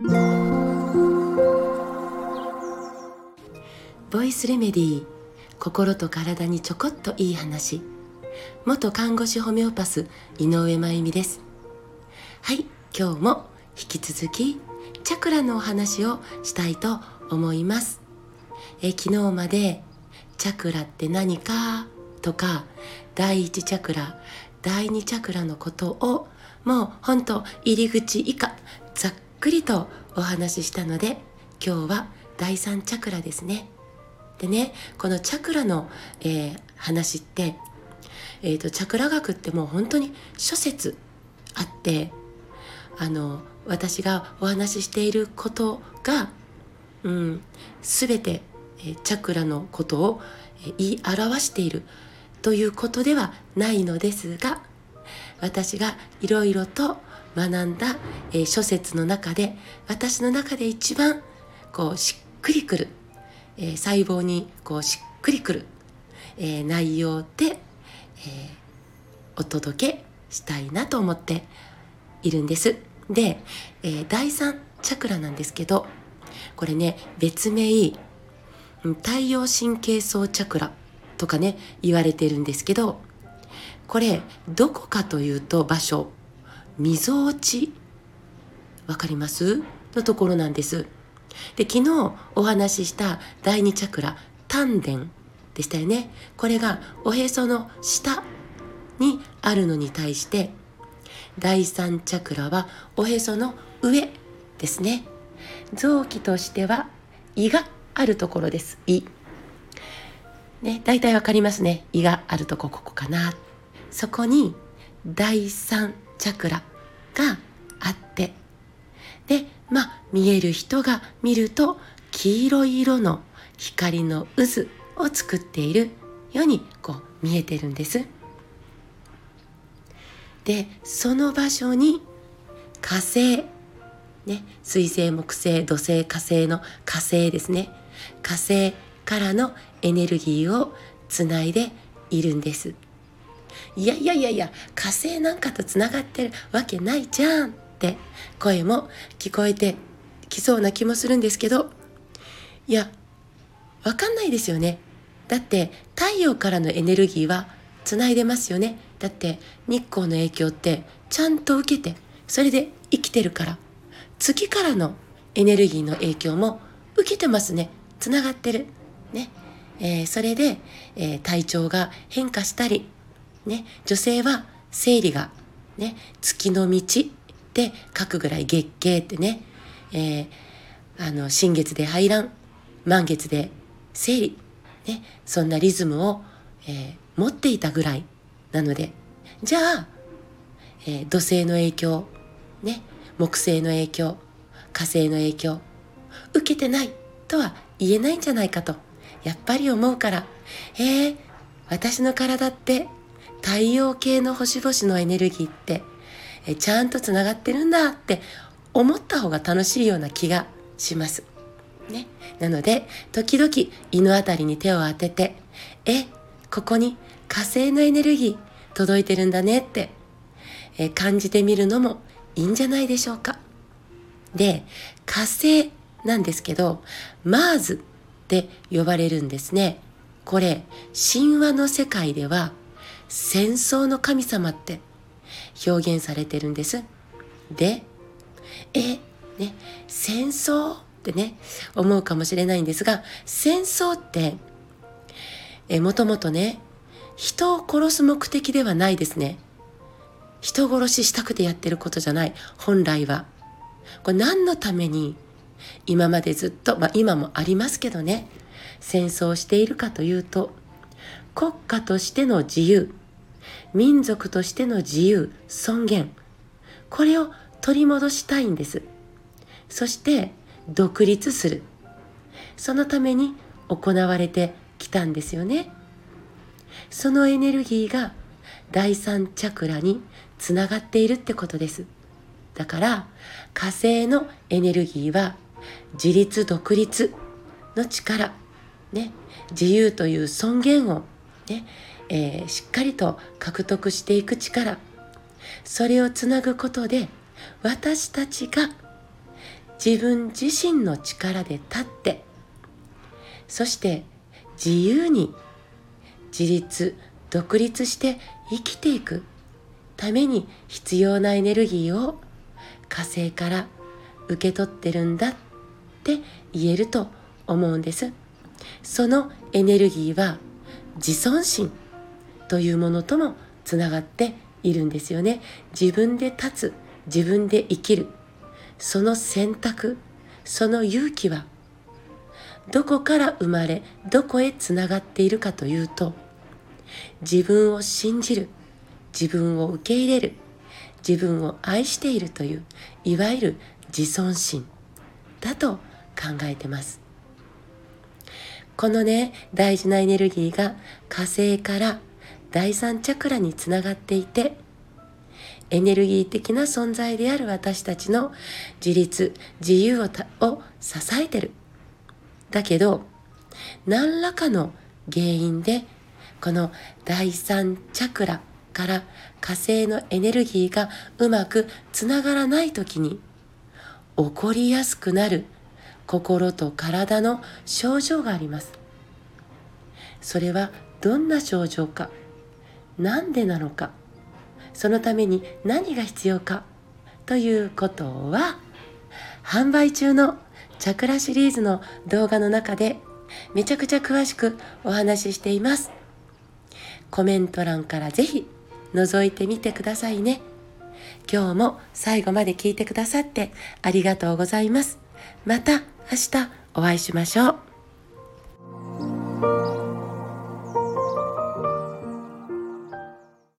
ボイスレメディー心と体にちょこっといい話。元看護師ホメオパス井上真由美です。はい今日も引き続きチャクラのお話をしたいと思います。え昨日までチャクラって何かとか第一チャクラ第二チャクラのことをもうほんと入り口以下ざっくりとお話ししたので今日は第三チャクラですね。でねこのチャクラの、えー、話って、えーと、チャクラ学ってもう本当に諸説あってあの私がお話ししていることが、うん、全て、えー、チャクラのことを、えー、言い表しているということではないのですが私がいろいろと学んだ、えー、諸説の中で私の中で一番こうしっくりくるえー、細胞にこうしっくりくる、えー、内容で、え、お届けしたいなと思っているんです。で、え第3チャクラなんですけどこれね別名太陽神経層チャクラとかね言われてるんですけどこれどこかというと場所みぞおち？わかります？のところなんです。で昨日お話しした第2チャクラ丹田でしたよね。これがおへその下にあるのに対して第3チャクラはおへその上ですね。臓器としては胃があるところです。胃。ね大体わかりますね。胃があるとこここかな。そこに第3チャクラがあってでまあ見える人が見ると黄色い色の光の渦を作っているようにこう見えてるんです。でその場所に火星ね水星木星土星火星の火星ですね火星からのエネルギーをつないでいるんです。いやいやいやいや火星なんかとつながってるわけないじゃんって声も聞こえてきそうな気もするんですけどいやわかんないですよね。だって太陽からのエネルギーはつないでますよね。だって日光の影響ってちゃんと受けてそれで生きてるから。月からのエネルギーの影響も受けてますね。つながってる。ね、えー、それで、えー、体調が変化したりね女性は生理がね月の道って書くぐらい月経ってね、えー、あの新月で排卵満月で生理、ね、そんなリズムを、えー、持っていたぐらいなのでじゃあ、えー、土星の影響、ね、木星の影響火星の影響受けてないとは言えないんじゃないかとやっぱり思うからえー、私の体って太陽系の星々のエネルギーってえちゃんとつながってるんだって思った方が楽しいような気がします。ね、なので時々胃の辺りに手を当ててえここに火星のエネルギー届いてるんだねってえ感じてみるのもいいんじゃないでしょうか。で火星なんですけどマーズって呼ばれるんですね。これ神話の世界では戦争の神様って表現されてるんです。で、え、ね、戦争ってね、思うかもしれないんですが、戦争って、え、もともとね、人を殺す目的ではないですね。人殺ししたくてやってることじゃない。本来は。これ何のために今までずっと、まあ今もありますけどね、戦争をしているかというと、国家としての自由、民族としての自由尊厳。これを取り戻したいんです。そして独立する。そのために行われてきたんですよね。そのエネルギーが第三チャクラにつながっているってことです。だから火星のエネルギーは自立独立の力。ね。自由という尊厳をね。えー、しっかりと獲得していく力。それをつなぐことで私たちが自分自身の力で立ってそして自由に自立独立して生きていくために必要なエネルギーを火星から受け取ってるんだって言えると思うんです。そのエネルギーは自尊心。というものともつながっているんですよね。自分で立つ自分で生きる。その選択その勇気はどこから生まれどこへつながっているかというと自分を信じる自分を受け入れる自分を愛しているといういわゆる自尊心だと考えてます。このね大事なエネルギーが火星から第三チャクラにつながっていてエネルギー的な存在である私たちの自立自由をを支えてる。だけど何らかの原因でこの第三チャクラから火星のエネルギーがうまくつながらない時に起こりやすくなる心と体の症状があります。それはどんな症状か。何でなのか？そのために何が必要か？ということは販売中のチャクラシリーズの動画の中でめちゃくちゃ詳しくお話ししています。コメント欄からぜひ覗いてみてくださいね。今日も最後まで聞いてくださってありがとうございます。また明日お会いしましょう。